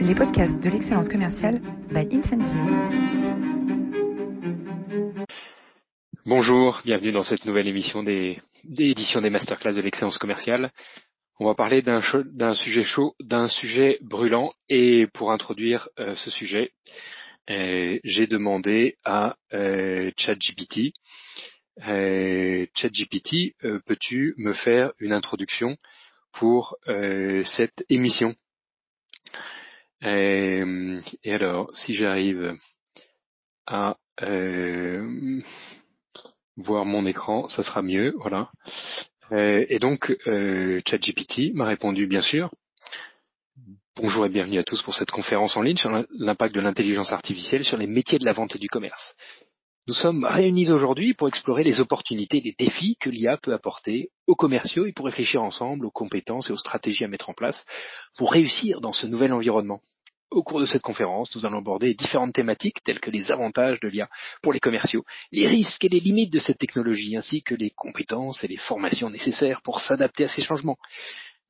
les podcasts de l'excellence commerciale by Incentive. Bonjour, bienvenue dans cette nouvelle émission des, éditions des masterclass de l'excellence commerciale. On va parler d'un sujet chaud, d'un sujet brûlant, et pour introduire euh, ce sujet, euh, j'ai demandé à euh, ChatGPT. Euh, ChatGPT, peux-tu me faire une introduction pour cette émission? Et alors, si j'arrive à voir mon écran, ça sera mieux, voilà. Euh, et donc, euh, ChatGPT m'a répondu bien sûr. Bonjour et bienvenue à tous pour cette conférence en ligne sur l'impact de l'intelligence artificielle sur les métiers de la vente et du commerce. Nous sommes réunis aujourd'hui pour explorer les opportunités et les défis que l'IA peut apporter aux commerciaux et pour réfléchir ensemble aux compétences et aux stratégies à mettre en place pour réussir dans ce nouvel environnement. Au cours de cette conférence, nous allons aborder différentes thématiques telles que les avantages de l'IA pour les commerciaux, les risques et les limites de cette technologie, ainsi que les compétences et les formations nécessaires pour s'adapter à ces changements.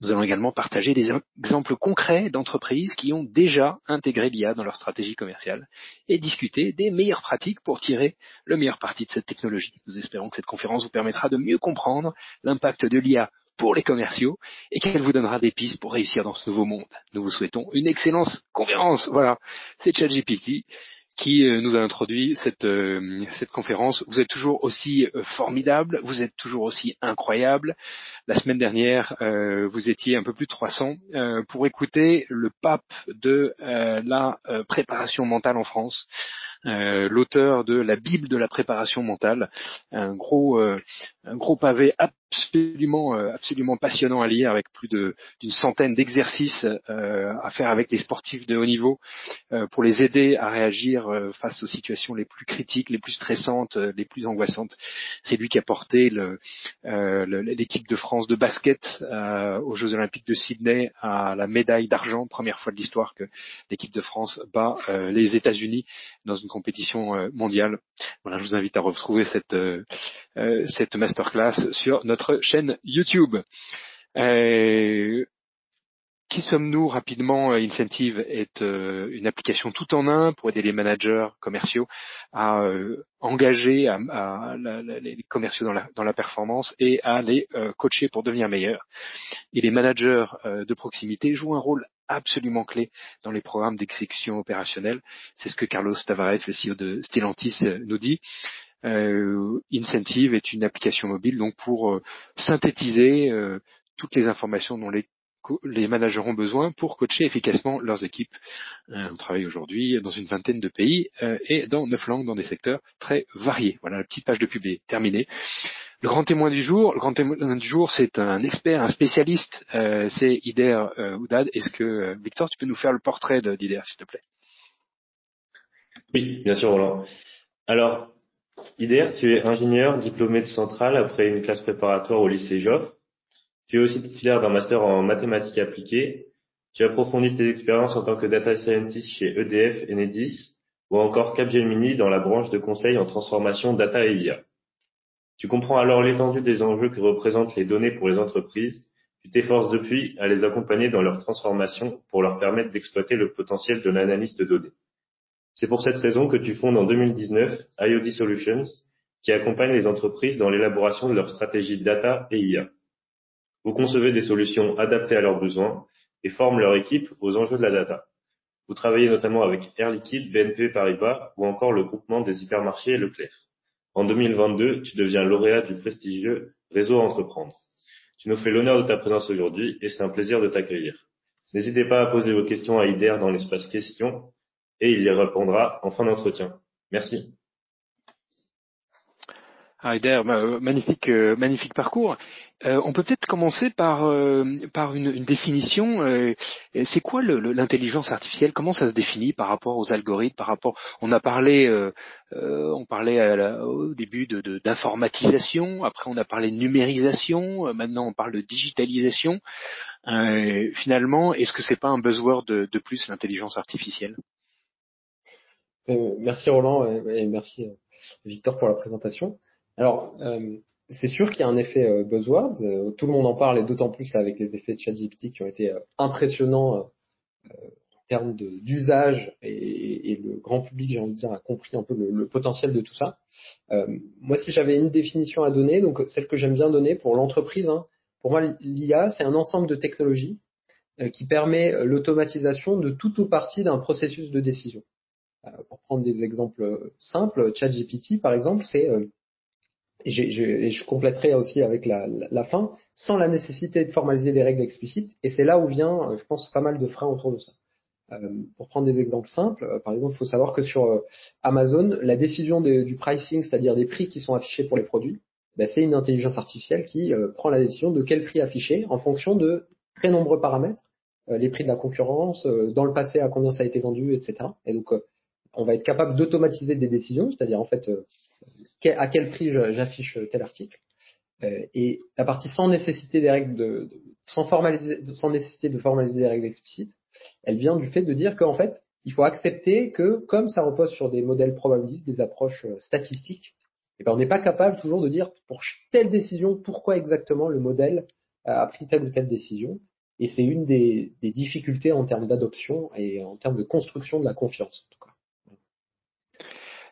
Nous allons également partager des exemples concrets d'entreprises qui ont déjà intégré l'IA dans leur stratégie commerciale et discuter des meilleures pratiques pour tirer le meilleur parti de cette technologie. Nous espérons que cette conférence vous permettra de mieux comprendre l'impact de l'IA pour les commerciaux et qu'elle vous donnera des pistes pour réussir dans ce nouveau monde. Nous vous souhaitons une excellente conférence. Voilà, c'est ChatGPT qui euh, nous a introduit cette, euh, cette conférence. Vous êtes toujours aussi euh, formidable, vous êtes toujours aussi incroyable. La semaine dernière, vous étiez un peu plus de 300 pour écouter le pape de la préparation mentale en France. l'auteur de la Bible de la préparation mentale, un gros, un gros pavé absolument euh, absolument passionnant à lire avec plus d'une centaine d'exercices euh, à faire avec les sportifs de haut niveau euh, pour les aider à réagir face aux situations les plus critiques, les plus stressantes, les plus angoissantes. C'est lui qui a porté l'équipe de France de basket aux Jeux Olympiques de Sydney à la médaille d'argent, première fois de l'histoire que l'équipe de France bat les États-Unis dans une compétition mondiale. Voilà, je vous invite à retrouver cette cette masterclass sur notre chaîne YouTube. Euh, qui sommes-nous rapidement? Incentive est euh, une application tout en un pour aider les managers commerciaux à euh, engager les commerciaux dans la, dans la, performance et à les coacher pour devenir meilleurs. Et les managers de proximité jouent un rôle absolument clé dans les programmes d'exécution opérationnelle. C'est ce que Carlos Tavares, le CEO de Stellantis, nous dit. Euh, Incentive est une application mobile donc pour euh, synthétiser euh, toutes les informations dont les les managers ont besoin pour coacher efficacement leurs équipes. on travaille aujourd'hui dans une vingtaine de pays et dans neuf langues dans des secteurs très variés. Voilà, la petite page de pub est terminée. Le grand témoin du jour, le grand témoin du jour, c'est un expert, un spécialiste, c'est Ider Oudad. Est-ce que Victor, tu peux nous faire le portrait d'Ider, s'il te plaît? Oui, bien sûr, Roland. Alors, Ider, tu es ingénieur diplômé de Centrale après une classe préparatoire au lycée Joffre. Tu es aussi titulaire d'un master en mathématiques appliquées. Tu approfondis tes expériences en tant que data scientist chez EDF, Enedis ou encore Capgemini dans la branche de conseil en transformation data et IA. Tu comprends alors l'étendue des enjeux que représentent les données pour les entreprises. Tu t'efforces depuis à les accompagner dans leur transformation pour leur permettre d'exploiter le potentiel de l'analyse de données. C'est pour cette raison que tu fondes en 2019 IoT Solutions, qui accompagne les entreprises dans l'élaboration de leur stratégie data et IA. Vous concevez des solutions adaptées à leurs besoins et formez leur équipe aux enjeux de la data. Vous travaillez notamment avec Air Liquide, BNP Paribas ou encore le groupement des hypermarchés Leclerc. En 2022, tu deviens lauréat du prestigieux Réseau entreprendre. Tu nous fais l'honneur de ta présence aujourd'hui et c'est un plaisir de t'accueillir. N'hésitez pas à poser vos questions à IDER dans l'espace questions et il y répondra en fin d'entretien. Merci. Bah, euh, magnifique, euh, magnifique parcours. Euh, on peut peut-être commencer par, une, définition. c'est quoi l'intelligence artificielle? Comment ça se définit par rapport aux algorithmes Par rapport, on a parlé, parlait au début d'informatisation. après, on a parlé de numérisation. maintenant, on parle de digitalisation. finalement, est-ce que c'est pas un buzzword de plus l'intelligence artificielle? Euh, merci Roland et merci euh, Victor pour la présentation. Alors, euh, c'est sûr qu'il y a un effet buzzword. tout le monde en parle et d'autant plus avec les effets de ChatGPT qui ont été impressionnants en termes d'usage et, le grand public, j'ai envie de dire, a compris un peu le, potentiel de tout ça. Moi, si j'avais une définition à donner, donc celle que j'aime bien donner pour l'entreprise, hein, pour moi, l'IA, c'est un ensemble de technologies qui permet l'automatisation de toute ou partie d'un processus de décision. Euh, pour prendre des exemples simples, ChatGPT, par exemple, c'est et, et, je compléterai aussi avec la, la, fin, sans la nécessité de formaliser des règles explicites. Et c'est là où vient, je pense, pas mal de freins autour de ça. Euh, pour prendre des exemples simples, euh, par exemple, il faut savoir que sur euh, Amazon, la décision du pricing, c'est-à-dire des prix qui sont affichés pour les produits, ben, c'est une intelligence artificielle qui prend la décision de quel prix afficher en fonction de très nombreux paramètres, les prix de la concurrence, dans le passé à combien ça a été vendu, etc. Et donc, on va être capable d'automatiser des décisions, c'est-à-dire en fait à quel prix j'affiche tel article. et la partie sans nécessité des règles de, sans formaliser, sans nécessité de formaliser des règles explicites, elle vient du fait de dire qu'en fait, il faut accepter que comme ça repose sur des modèles probabilistes, des approches euh, statistiques, eh ben, on n'est pas capable toujours de dire pour telle décision pourquoi exactement le modèle a pris telle ou telle décision. Et c'est une des, difficultés en termes d'adoption et en termes de construction de la confiance.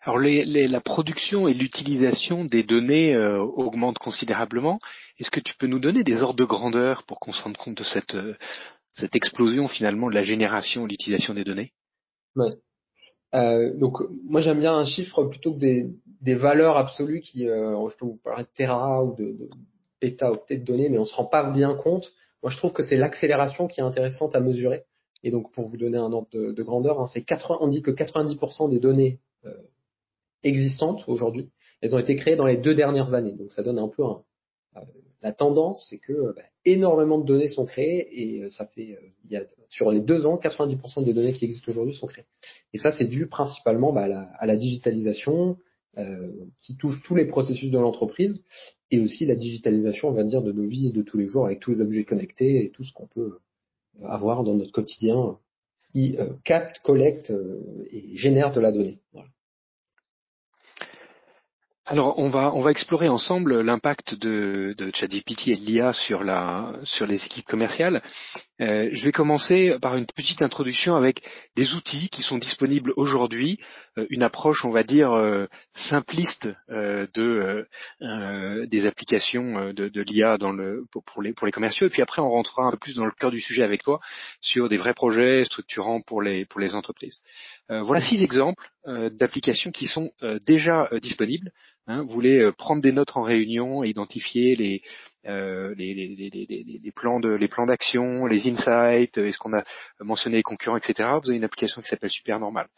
Alors la production et l'utilisation des données euh, augmentent considérablement. Est-ce que tu peux nous donner des ordres de grandeur pour qu'on se rende compte de cette, euh, explosion finalement de la génération et l'utilisation des données? Ouais. Euh, donc moi j'aime bien un chiffre plutôt que des, valeurs absolues qui, je peux vous parler de Terra ou de, de péta de données, mais on se rend pas bien compte. Moi je trouve que c'est l'accélération qui est intéressante à mesurer. Et donc pour vous donner un ordre de, de grandeur, hein, c'est 80, on dit que 90% des données existantes aujourd'hui, elles ont été créées dans les deux dernières années. Donc ça donne un peu un, euh, la tendance, c'est que bah, énormément de données sont créées et euh, ça fait, euh, il y a, sur les deux ans, 90% des données qui existent aujourd'hui sont créées. Et ça, c'est dû principalement bah, à, la, digitalisation euh, qui touche tous les processus de l'entreprise et aussi la digitalisation, on va dire, de nos vies de tous les jours avec tous les objets connectés et tout ce qu'on peut avoir dans notre quotidien qui capte, collecte et génère de la donnée. Voilà. Alors, on va, on va explorer ensemble l'impact de, de ChatGPT et de l'IA sur, la, sur les équipes commerciales. Euh, je vais commencer par une petite introduction avec des outils qui sont disponibles aujourd'hui, euh, une approche, on va dire, euh, simpliste de, des applications de, de l'IA dans le, pour, les, pour les commerciaux. Et puis après, on rentrera un peu plus dans le cœur du sujet avec toi sur des vrais projets structurants pour les, pour les entreprises. voilà six exemples d'applications qui sont déjà disponibles Hein, vous voulez euh, prendre des notes en réunion, identifier les, euh, les, les, les, les, plans de les plans d'action, les insights, euh, est-ce qu'on a mentionné les concurrents, etc. Vous avez une application qui s'appelle Super Normal.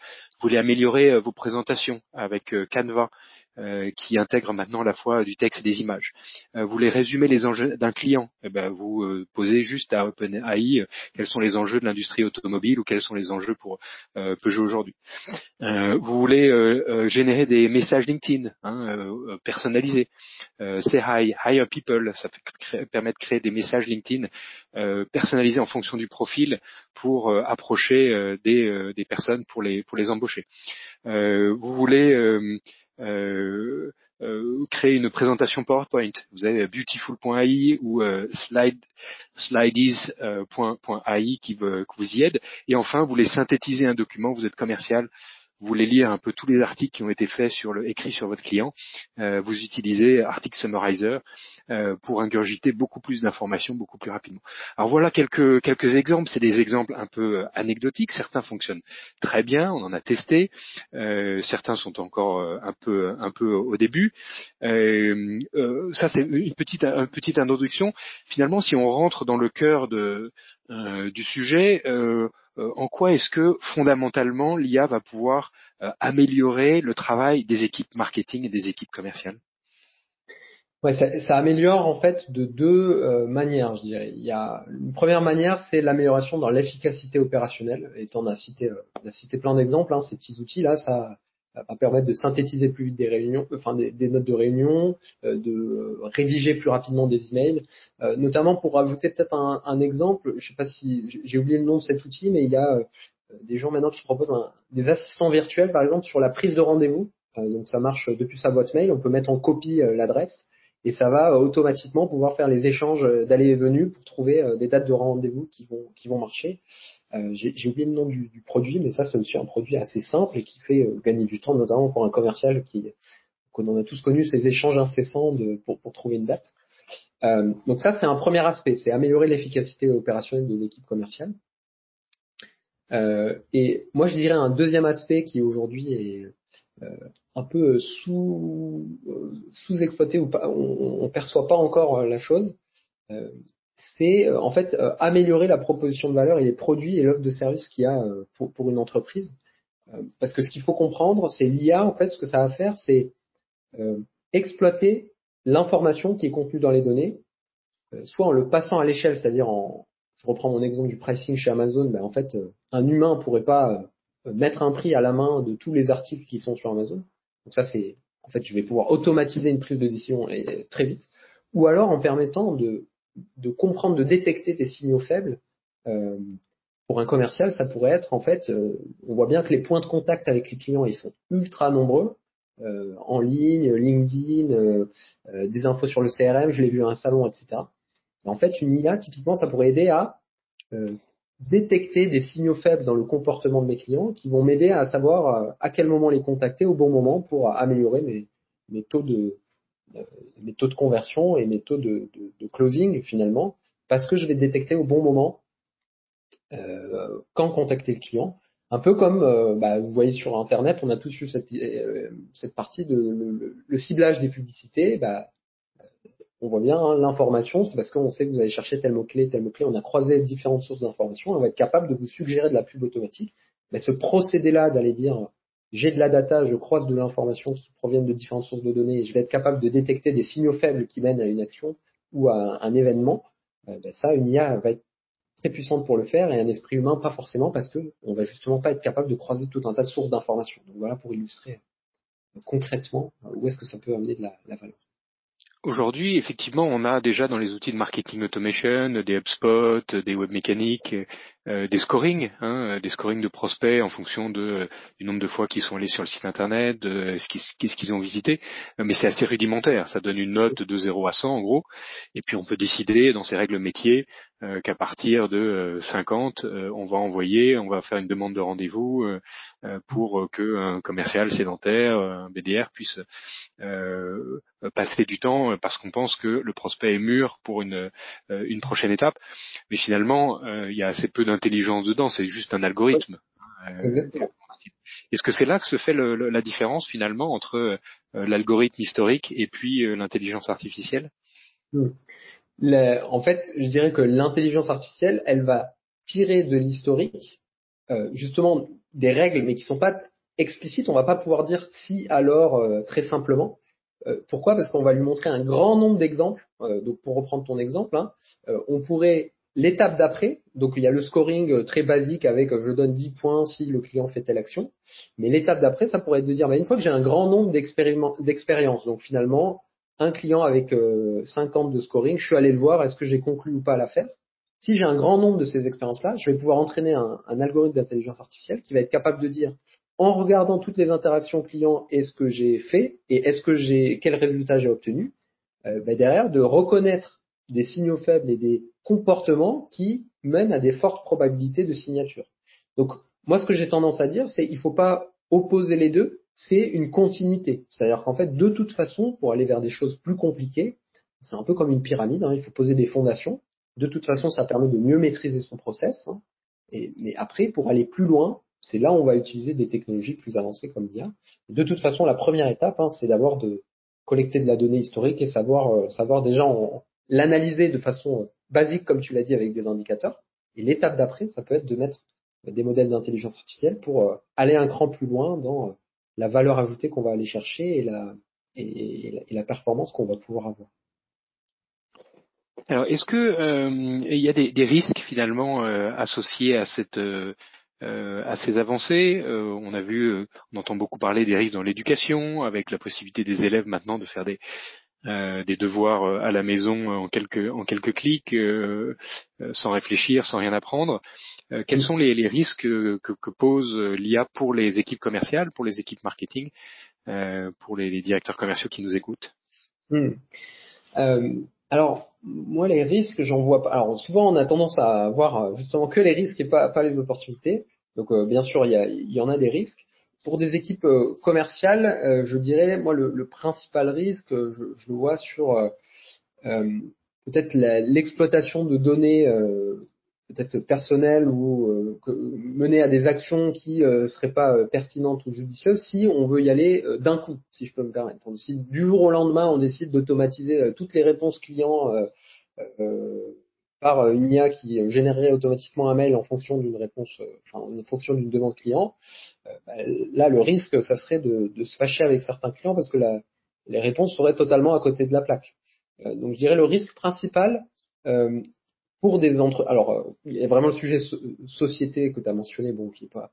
Vous voulez améliorer vos présentations avec Canva euh, qui intègre maintenant à la fois du texte et des images. Euh, vous voulez résumer les enjeux d'un client eh ben, Vous euh, posez juste à OpenAI quels sont les enjeux de l'industrie automobile ou quels sont les enjeux pour Peugeot aujourd'hui. vous voulez générer des messages LinkedIn hein, personnalisés. Say hi, hire people, ça permet de créer des messages LinkedIn personnalisés en fonction du profil pour approcher des, des, personnes pour les, pour les embaucher. vous voulez euh, euh, créer une présentation PowerPoint. Vous avez beautiful.ai ou euh, slide, qui, qui vous y aide. Et enfin, vous voulez synthétiser un document, vous êtes commercial, vous voulez lire un peu tous les articles qui ont été faits sur le, écrits sur votre client, euh, vous utilisez Article Summarizer euh, pour ingurgiter beaucoup plus d'informations beaucoup plus rapidement. Alors voilà quelques quelques exemples. C'est des exemples un peu euh, anecdotiques. Certains fonctionnent très bien, on en a testé. certains sont encore un peu un peu au début. ça c'est une petite une petite introduction. Finalement, si on rentre dans le cœur de du sujet, euh, en quoi est-ce que fondamentalement l'IA va pouvoir euh, améliorer le travail des équipes marketing et des équipes commerciales? Ouais, ça, améliore en fait de deux euh, manières, je dirais. Il y a une première manière, c'est l'amélioration dans l'efficacité opérationnelle. Et on a cité, on a cité plein d'exemples. Hein, ces petits outils là, ça, va permettre de synthétiser plus vite des réunions, enfin des, notes de réunion, euh, de rédiger plus rapidement des emails, euh, notamment pour ajouter peut-être un, un, exemple. Je sais pas si j'ai oublié le nom de cet outil, mais il y a euh, des gens maintenant qui proposent un, des assistants virtuels, par exemple sur la prise de rendez-vous. donc ça marche depuis sa boîte mail. On peut mettre en copie l'adresse et ça va automatiquement pouvoir faire les échanges d'aller et venue pour trouver des dates de rendez-vous qui vont qui vont marcher. J'ai oublié le nom du, du produit, mais ça c'est aussi un produit assez simple et qui fait gagner du temps, notamment pour un commercial qui qu'on a tous connu ces échanges incessants de, pour, pour trouver une date. Euh, donc ça, c'est un premier aspect, c'est améliorer l'efficacité opérationnelle de l'équipe commerciale. Euh, et moi, je dirais un deuxième aspect qui aujourd'hui est euh, un peu sous sous exploité ou pas, on, on perçoit pas encore la chose. c'est en fait améliorer la proposition de valeur et les produits et l'offre de service qu'il y a pour, pour une entreprise. parce que ce qu'il faut comprendre, c'est l'IA en fait, ce que ça va faire, c'est exploiter l'information qui est contenue dans les données, euh, soit en le passant à l'échelle, c'est-à-dire en, je reprends mon exemple du pricing chez Amazon, ben en fait, euh, un humain pourrait pas euh, mettre un prix à la main de tous les articles qui sont sur Amazon. Donc ça, c'est, en fait, je vais pouvoir automatiser une prise de décision très vite. Ou alors en permettant de, de comprendre, de détecter des signaux faibles. Euh, pour un commercial, ça pourrait être en fait, on voit bien que les points de contact avec les clients, ils sont ultra nombreux. Euh, en ligne, LinkedIn, euh, euh, des infos sur le CRM, je l'ai vu à un salon, etc. en fait, une IA, typiquement, ça pourrait aider à détecter des signaux faibles dans le comportement de mes clients qui vont m'aider à savoir à quel moment les contacter au bon moment pour améliorer mes, taux de mes taux de conversion et mes taux de, closing finalement parce que je vais détecter au bon moment euh, quand contacter le client un peu comme, euh, bah, vous voyez sur Internet, on a tous eu cette, euh, cette partie de le, ciblage des publicités. Bah, on voit bien hein, l'information, c'est parce qu'on sait que vous allez chercher tel mot-clé, tel mot-clé. On a croisé différentes sources d'informations. On va être capable de vous suggérer de la pub automatique. Mais ce procédé-là d'aller dire j'ai de la data, je croise de l'information qui proviennent de différentes sources de données et je vais être capable de détecter des signaux faibles qui mènent à une action ou à un, événement, euh, bah, ça, une IA va être très puissante pour le faire et un esprit humain pas forcément parce que on va justement pas être capable de croiser tout un tas de sources d'informations. Donc voilà pour illustrer euh, concrètement euh, où est-ce que ça peut amener de la valeur. Aujourd'hui, effectivement, on a déjà dans les outils de marketing automation des HubSpot, des web mécaniques, euh, des scoring, hein, des scoring de prospects en fonction de, du nombre de fois qu'ils sont allés sur le site internet, qu'est-ce qu'ils ont visité, mais c'est assez rudimentaire, ça donne une note de 0 à 100 en gros, et puis on peut décider dans ces règles métiers euh, qu'à partir de 50, euh, on va envoyer, on va faire une demande de rendez-vous pour que un commercial sédentaire, un BDR puisse passer du temps parce qu'on pense que le prospect est mûr pour une, une prochaine étape, mais finalement il y a assez peu d'intelligence dedans, c'est juste un algorithme. Euh, est-ce que c'est là que se fait la différence finalement entre euh, l'algorithme historique et puis euh, l'intelligence artificielle? Hmm. En fait, je dirais que l'intelligence artificielle, elle va tirer de l'historique justement des règles, mais qui sont pas explicites. On va pas pouvoir dire si alors très simplement. pourquoi? Parce qu'on va lui montrer un grand nombre d'exemples. donc pour reprendre ton exemple, hein, on pourrait L'étape d'après, donc il y a le scoring euh, très basique avec euh, je donne 10 points si le client fait telle action. Mais l'étape d'après, ça pourrait être de dire, bah, une fois que j'ai un grand nombre d'expériences, donc finalement, un client avec 50 euh, de scoring, je suis allé le voir, est-ce que j'ai conclu ou pas l'affaire Si j'ai un grand nombre de ces expériences-là, je vais pouvoir entraîner un, algorithme d'intelligence artificielle qui va être capable de dire, en regardant toutes les interactions clients, est-ce que j'ai fait et est-ce que j'ai quel résultat j'ai obtenu? Bah, Derrière, de reconnaître des signaux faibles et des comportements qui mènent à des fortes probabilités de signature. Donc, moi, ce que j'ai tendance à dire, c'est il faut pas opposer les deux, c'est une continuité. C'est-à-dire qu'en fait, de toute façon, pour aller vers des choses plus compliquées, c'est un peu comme une pyramide, hein, il faut poser des fondations. De toute façon, ça permet de mieux maîtriser son process. Hein. et, mais après, pour aller plus loin, c'est là où on va utiliser des technologies plus avancées comme l'IA. De toute façon, la première étape, hein, c'est d'abord de collecter de la donnée historique et savoir, euh, savoir déjà l'analyser de façon euh, basique, comme tu l'as dit, avec des indicateurs. Et l'étape d'après, ça peut être de mettre des modèles d'intelligence artificielle pour euh, aller un cran plus loin dans euh, la valeur ajoutée qu'on va aller chercher et la, et, performance qu'on va pouvoir avoir. Alors, est-ce que euh, il y a des risques finalement associés à cette à ces avancées? On a vu, on entend beaucoup parler des risques dans l'éducation, avec la possibilité des élèves maintenant de faire des euh, des devoirs euh, à la maison euh, en quelques en quelques clics, sans réfléchir, sans rien apprendre. quels sont les, risques que, que pose l'IA pour les équipes commerciales, pour les équipes marketing, pour les, directeurs commerciaux qui nous écoutent? Hmm. Alors, moi, les risques, j'en vois pas. Alors, souvent, on a tendance à voir justement que les risques et pas, pas les opportunités. Donc, bien sûr, il y, a, il y en a des risques. Pour des équipes commerciales, je dirais, moi, le, principal risque, je, je, le vois sur peut-être l'exploitation de données peut-être personnelles ou euh, mener à des actions qui euh, seraient pas euh, pertinentes ou judicieuses si on veut y aller euh, d'un coup, si je peux me permettre. Si du jour au lendemain on décide d'automatiser toutes les réponses clients par une IA qui générerait automatiquement un mail en fonction d'une réponse, enfin en fonction d'une demande client, bah, là le risque ça serait de, de, se fâcher avec certains clients parce que les réponses seraient totalement à côté de la plaque. donc je dirais le risque principal pour des entre alors euh, il y a vraiment le sujet société que tu as mentionné bon qui est pas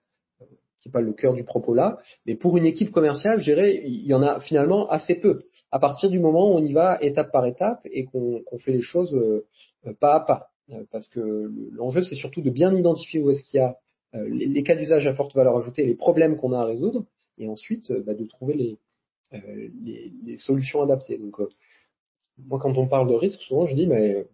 pas le cœur du propos là mais pour une équipe commerciale je dirais il y en a finalement assez peu. À partir du moment où on y va étape par étape et qu'on fait les choses euh, pas à pas. Euh, parce que l'enjeu c'est surtout de bien identifier où est-ce qu'il y a les, cas d'usage à forte valeur ajoutée les problèmes qu'on a à résoudre et ensuite bah, de trouver les solutions adaptées. Donc moi quand on parle de risque souvent je dis mais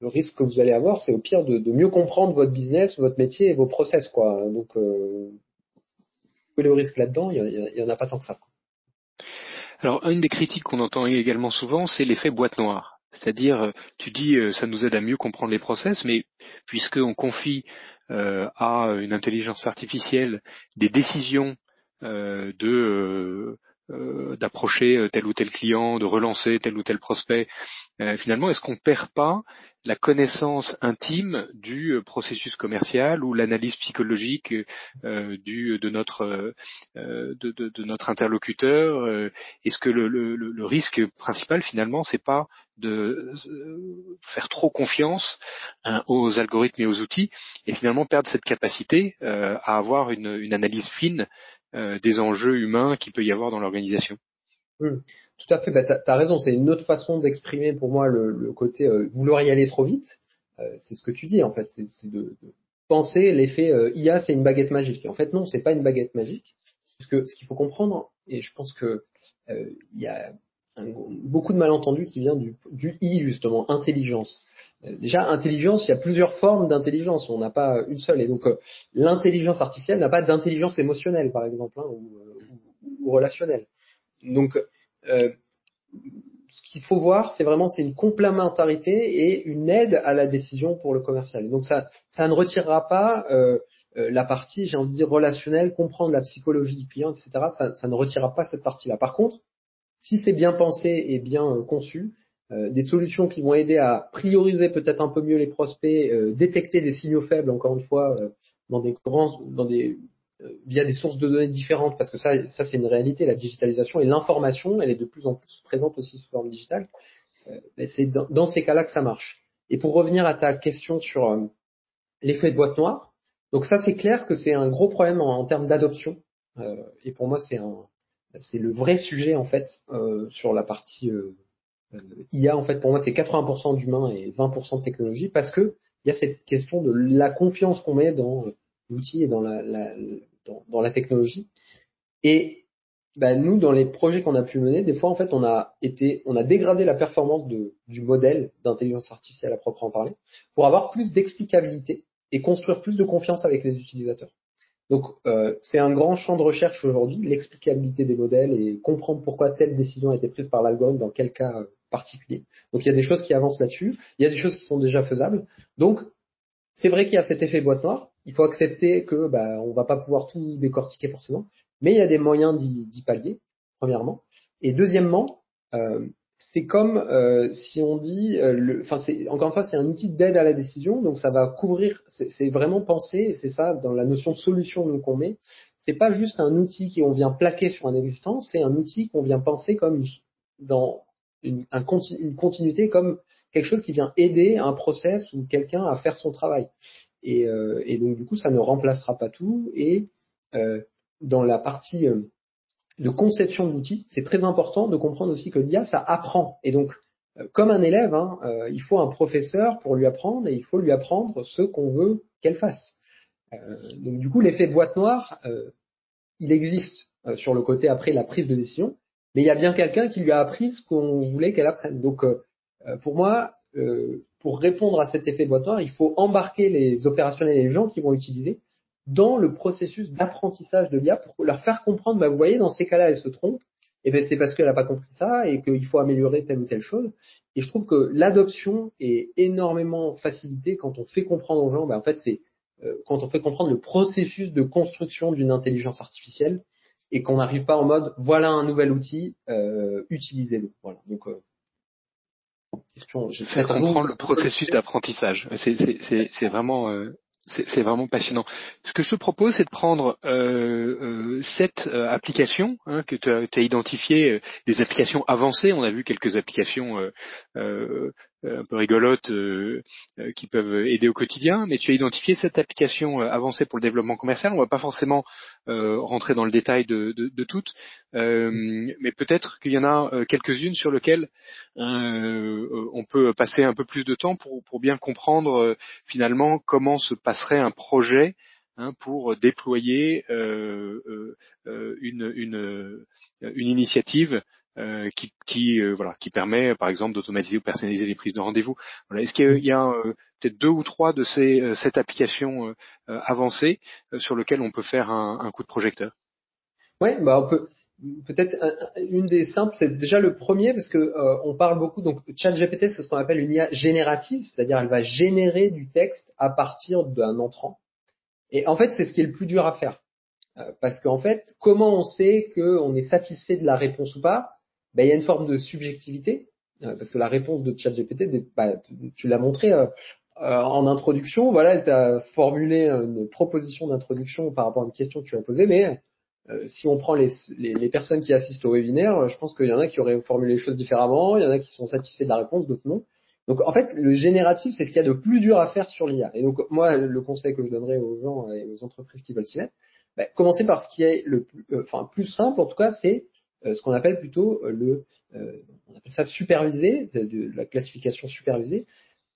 le risque que vous allez avoir, c'est au pire de, mieux comprendre votre business, votre métier et vos process, quoi. Donc, euh, le risque là-dedans, il y, en a pas tant que ça. Alors, une des critiques qu'on entend également souvent, c'est l'effet boîte noire. C'est-à-dire, euh, tu dis, euh, ça nous aide à mieux comprendre les process, mais puisqu'on confie euh, à une intelligence artificielle des décisions de d'approcher tel ou tel client, de relancer tel ou tel prospect, finalement, est-ce qu'on perd pas la connaissance intime du euh, processus commercial ou l'analyse psychologique euh, du de notre euh, de, de, notre interlocuteur Est-ce que le, le, le, risque principal finalement c'est pas de faire trop confiance hein, aux algorithmes et aux outils et finalement perdre cette capacité à avoir une, une analyse fine des enjeux humains qu'il peut y avoir dans l'organisation? Tout à fait, bah, tu as, raison, c'est une autre façon d'exprimer pour moi le, le côté euh, vouloir y aller trop vite. Euh, c'est ce que tu dis en fait, c'est de, de, penser l'effet euh, IA c'est une baguette magique. Et en fait non, c'est pas une baguette magique, puisque ce qu'il faut comprendre, et je pense que euh, il y a un, beaucoup de malentendus qui vient du, du I justement, intelligence. Déjà, intelligence, il y a plusieurs formes d'intelligence. On n'a pas une seule. Et donc, l'intelligence artificielle n'a pas d'intelligence émotionnelle, par exemple, hein, ou, ou, ou, relationnelle. Donc, euh, ce qu'il faut voir, c'est vraiment c'est une complémentarité et une aide à la décision pour le commercial. Donc ça, ça ne retirera pas euh, euh, la partie, j'ai envie de dire relationnelle, comprendre la psychologie du client, etc. Ça, ne retirera pas cette partie-là. Par contre, si c'est bien pensé et bien conçu, des solutions qui vont aider à prioriser peut-être un peu mieux les prospects, détecter des signaux faibles, encore une fois, dans des grands, dans des via des sources de données différentes, parce que ça, ça c'est une réalité, la digitalisation et l'information, elle est de plus en plus présente aussi sous forme digitale. Euh, c'est dans, dans, ces cas-là que ça marche. Et pour revenir à ta question sur euh, l'effet de boîte noire, donc ça c'est clair que c'est un gros problème en, termes d'adoption. Euh, et pour moi c'est un, c'est le vrai sujet en fait sur la partie IA. En fait pour moi c'est 80% d'humains et 20% de technologie, parce que il y a cette question de la confiance qu'on met dans l'outil et dans la, la, dans, la technologie. Et ben, nous, dans les projets qu'on a pu mener, des fois, en fait, on a été, on a dégradé la performance du modèle d'intelligence artificielle à proprement parler pour avoir plus d'explicabilité et construire plus de confiance avec les utilisateurs. Donc, euh, c'est un grand champ de recherche aujourd'hui, l'explicabilité des modèles et comprendre pourquoi telle décision a été prise par l'algorithme dans quel cas particulier. Donc, il y a des choses qui avancent là-dessus, il y a des choses qui sont déjà faisables. Donc, c'est vrai qu'il y a cet effet boîte noire. Il faut accepter que bah, on va pas pouvoir tout décortiquer forcément, mais il y a des moyens d'y pallier. Premièrement, et deuxièmement, euh, c'est comme euh, si on dit, euh, enfin encore une fois c'est un outil d'aide à la décision, donc ça va couvrir, c'est vraiment penser, c'est ça dans la notion de solution qu'on met, c'est pas juste un outil qu'on vient plaquer sur un existant, c'est un outil qu'on vient penser comme dans une, un, une continuité comme quelque chose qui vient aider un process ou quelqu'un à faire son travail. Et, euh, et, donc du coup, ça ne remplacera pas tout. Et euh, dans la partie euh, de conception de l'outil, c'est très important de comprendre aussi que l'IA, ça apprend. Et donc, euh, comme un élève, hein, euh, il faut un professeur pour lui apprendre et il faut lui apprendre ce qu'on veut qu'elle fasse. donc du coup, l'effet boîte noire, il existe sur le côté après la prise de décision, mais il y a bien quelqu'un qui lui a appris ce qu'on voulait qu'elle apprenne. Donc pour moi, pour répondre à cet effet boîte noire, il faut embarquer les opérationnels et les gens qui vont utiliser dans le processus d'apprentissage de l'IA pour leur faire comprendre, bah, vous voyez, dans ces cas-là, elle se trompe, et ben c'est parce qu'elle n'a pas compris ça et qu'il faut améliorer telle ou telle chose. Et je trouve que l'adoption est énormément facilitée quand on fait comprendre aux gens, bah, en fait, c'est euh, quand on fait comprendre le processus de construction d'une intelligence artificielle et qu'on n'arrive pas en mode voilà un nouvel outil, euh, utilisez-le. Voilà. Donc euh, question. Je fais comprendre le processus d'apprentissage. C'est vraiment euh, c'est vraiment passionnant. Ce que je te propose, c'est de prendre euh, cette euh, euh, application hein, que tu as, identifiées, des applications avancées. On a vu quelques applications un peu rigolotes qui peuvent aider au quotidien, mais tu as identifié cette application avancée pour le développement commercial. On va pas forcément rentrer dans le détail de, de toutes, mais peut-être qu'il y en a quelques-unes sur lesquelles on peut passer un peu plus de temps pour, pour bien comprendre finalement comment se passe serait un projet hein, pour déployer euh, euh, euh, une, une, une, initiative qui, qui, voilà, qui permet, par exemple, d'automatiser ou personnaliser les prises de rendez-vous. Voilà. Est-ce qu'il y a, peut-être deux ou trois de ces cette application avancée sur lequel on peut faire un, un coup de projecteur? Oui, bah on peut peut-être une des simples, c'est déjà le premier parce que on parle beaucoup donc ChatGPT c'est ce qu'on appelle une IA générative, c'est-à-dire elle va générer du texte à partir d'un entrant. Et en fait, c'est ce qui est le plus dur à faire. Euh, parce qu'en fait, comment on sait qu'on est satisfait de la réponse ou pas? Ben, Il y a une forme de subjectivité, euh, parce que la réponse de ChatGPT, bah, tu l'as montré euh, en introduction, voilà, elle t'a formulé une proposition d'introduction par rapport à une question que tu as posée, mais si on prend les, personnes qui assistent au webinaire, je pense qu'il y en a qui auraient formulé les choses différemment, il y en a qui sont satisfaits de la réponse, d'autres non. Donc en fait, le génératif, c'est ce qu'il y a de plus dur à faire sur l'IA. Et donc moi, le conseil que je donnerais aux gens et aux entreprises qui veulent s'y mettre, bah, commencer par ce qui est le plus, euh, simple en tout cas, c'est euh, ce qu'on appelle plutôt euh, le, on appelle ça supervisé, de la classification supervisée,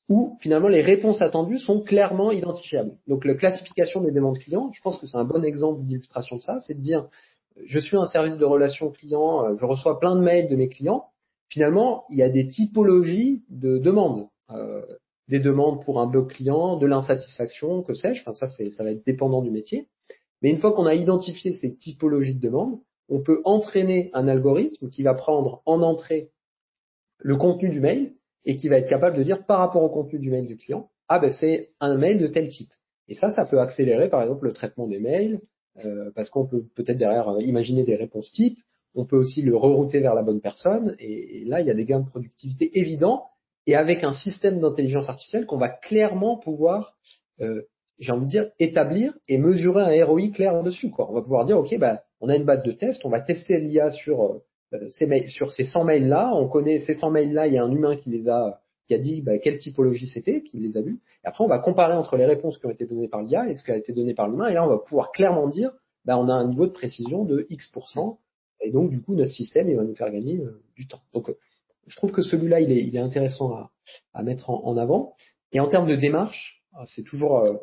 où finalement les réponses attendues sont clairement identifiables. Donc la classification des demandes clients, je pense que c'est un bon exemple d'illustration de ça, c'est de dire je suis un service de relations clients, je reçois plein de mails de mes clients, finalement, il y a des typologies de demandes. Euh, des demandes pour un bloc client, de l'insatisfaction, que sais-je. Enfin, ça, ça va être dépendant du métier. Mais une fois qu'on a identifié ces typologies de demandes, on peut entraîner un algorithme qui va prendre en entrée le contenu du mail et qui va être capable de dire par rapport au contenu du mail du client, ah ben c'est un mail de tel type. Et ça, ça peut accélérer par exemple le traitement des mails, euh, parce qu'on peut peut-être derrière euh, imaginer des réponses types, on peut aussi le rerouter vers la bonne personne, et, là, il y a des gains de productivité évidents, et avec un système d'intelligence artificielle qu'on va clairement pouvoir, euh, j'ai envie de dire, établir et mesurer un ROI clair dessus. On va pouvoir dire, ok, bah, on a une base de test, on va tester l'IA sur euh, ces mails, sur ces 100 mails là, on connaît ces 100 mails là, il y a un humain qui les a qui a dit bah, quelle typologie c'était, qui les a vus. Et après, on va comparer entre les réponses qui ont été données par l'IA et ce qui a été donné par l'humain. Et là, on va pouvoir clairement dire, bah, on a un niveau de précision de X%. Et donc, du coup, notre système, il va nous faire gagner euh, du temps. Donc, euh, je trouve que celui-là, il est, il est intéressant à, à mettre en, avant. Et en termes de démarche, ah, c'est toujours euh,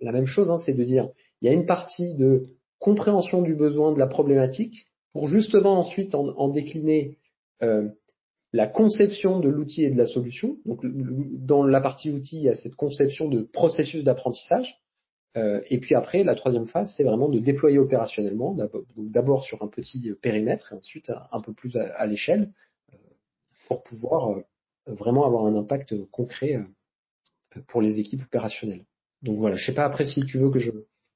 la même chose, hein, c'est de dire, il y a une partie de compréhension du besoin de la problématique pour justement ensuite en, décliner euh, la conception de l'outil et de la solution. Donc, dans la partie outil, il y a cette conception de processus d'apprentissage. Euh, et puis après, la troisième phase, c'est vraiment de déployer opérationnellement, d'abord sur un petit périmètre et ensuite un peu plus à, l'échelle, euh, pour pouvoir vraiment avoir un impact concret pour les équipes opérationnelles. Donc voilà, je sais pas après si tu veux que je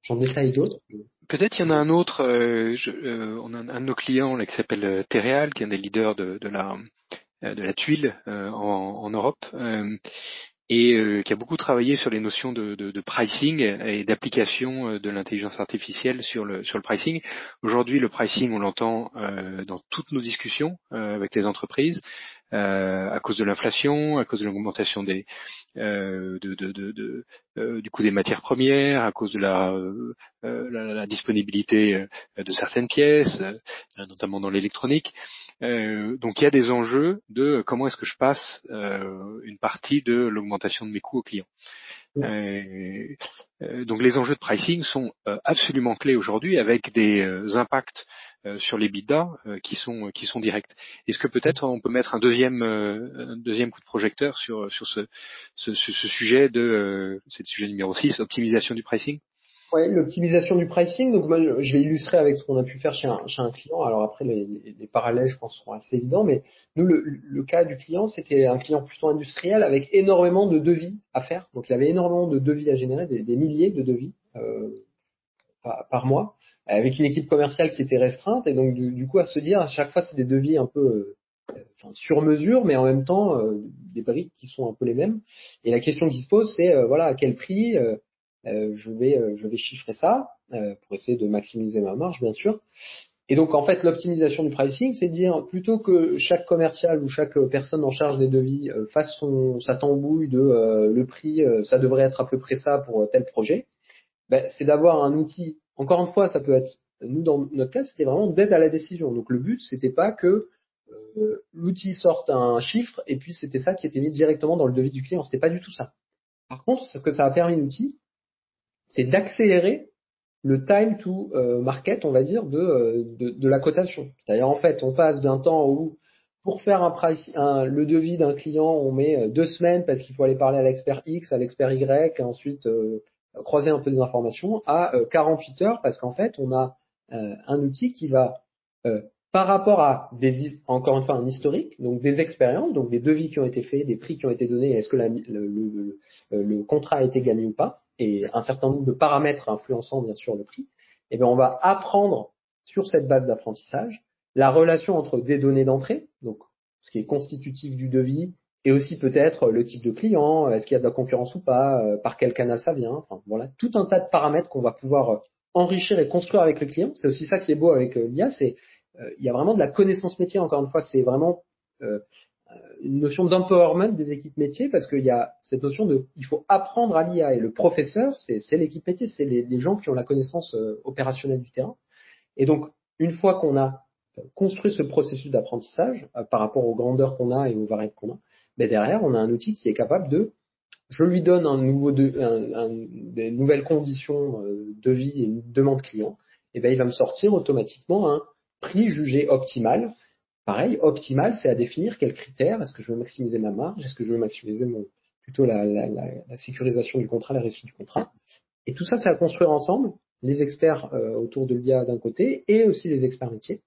j'en détaille d'autres. Peut-être il y en a un autre. on a un de nos clients là, qui s'appelle Tereal, qui est un des leaders de, de la de la tuile en, en, Europe et euh, qui a beaucoup travaillé sur les notions de, de, de pricing et d'application euh, de l'intelligence artificielle sur le, sur le pricing. Aujourd'hui, le pricing, on l'entend euh, dans toutes nos discussions avec les entreprises. À cause de l'inflation, à cause de l'augmentation des de, de, du coût des matières premières, à cause de la, la, la disponibilité de certaines pièces, notamment dans l'électronique. Euh, donc il y a des enjeux de comment est-ce que je passe euh, une partie de l'augmentation de mes coûts aux clients. Euh, donc les enjeux de pricing sont absolument clés aujourd'hui avec des impacts sur les bidas qui sont qui sont directs. Est-ce que peut-être on peut mettre un deuxième un deuxième coup de projecteur sur sur ce ce, ce, sujet de c'est le sujet numéro 6, optimisation du pricing? Ouais, l'optimisation du pricing. Donc je vais illustrer avec ce qu'on a pu faire chez un, chez un client. Alors après, les, les, parallèles, je pense, seront assez évidents. Mais nous, le, le cas du client, c'était un client plutôt industriel avec énormément de devis à faire. Donc il avait énormément de devis à générer, des, des milliers de devis euh, par, mois, avec une équipe commerciale qui était restreinte. Et donc du, coup, à se dire, à chaque fois, c'est des devis un peu euh, sur mesure, mais en même temps euh, des briques qui sont un peu les mêmes. Et la question qui se pose, c'est euh, voilà à quel prix je vais je vais chiffrer ça pour essayer de maximiser ma marge bien sûr. Et donc en fait l'optimisation du pricing, c'est dire plutôt que chaque commercial ou chaque personne en charge des devis fasse son sa tambouille de le prix, ça devrait être à peu près ça pour tel projet, ben, c'est d'avoir un outil. Encore une fois, ça peut être nous dans notre cas, c'était vraiment d'aide à la décision. Donc le but c'était pas que l'outil sorte un chiffre et puis c'était ça qui était mis directement dans le devis du client. C'était pas du tout ça. Par contre, ce que ça a permis l'outil, c'est d'accélérer le time to euh, market, on va dire, de, euh, de, de la cotation. C'est-à-dire en fait, on passe d'un temps où pour faire un, le devis d'un client, on met euh, deux semaines parce qu'il faut aller parler à l'expert X, à l'expert Y, et ensuite croiser un peu des informations, à 48 heures parce qu'en fait, on a un outil qui va par rapport à des encore une fois un historique, donc des expériences, donc des devis qui ont été faits, des prix qui ont été donnés, est-ce que le, le, contrat a été gagné ou pas, et un certain nombre de paramètres influençant bien sûr le prix, eh bien on va apprendre sur cette base d'apprentissage la relation entre des données d'entrée, donc ce qui est constitutif du devis, et aussi peut-être le type de client, est-ce qu'il y a de la concurrence ou pas, euh, par quel canal ça vient, enfin voilà, tout un tas de paramètres qu'on va pouvoir euh, enrichir et construire avec le client. C'est aussi ça qui est beau avec euh, l'IA, c'est il y a vraiment de la connaissance métier. Encore une fois, c'est vraiment une notion d'empowerment des équipes métiers parce qu'il y a cette notion de il faut apprendre à l'IA et le professeur c'est l'équipe métier c'est les, gens qui ont la connaissance opérationnelle du terrain et donc une fois qu'on a construit ce processus d'apprentissage par rapport aux grandeurs qu'on a et aux variables qu'on a mais derrière on a un outil qui est capable de je lui donne un nouveau de, un, un, des nouvelles conditions euh, de vie et une demande client et ben il va me sortir automatiquement un prix jugé optimal. Pareil, optimal, c'est à définir quels critères. Est-ce que je veux maximiser ma marge? Est-ce que je veux maximiser mon, plutôt la, la, la, la, sécurisation du contrat, la réussite du contrat? Et tout ça, c'est à construire ensemble, les experts euh, autour de l'IA d'un côté et aussi les experts métiers,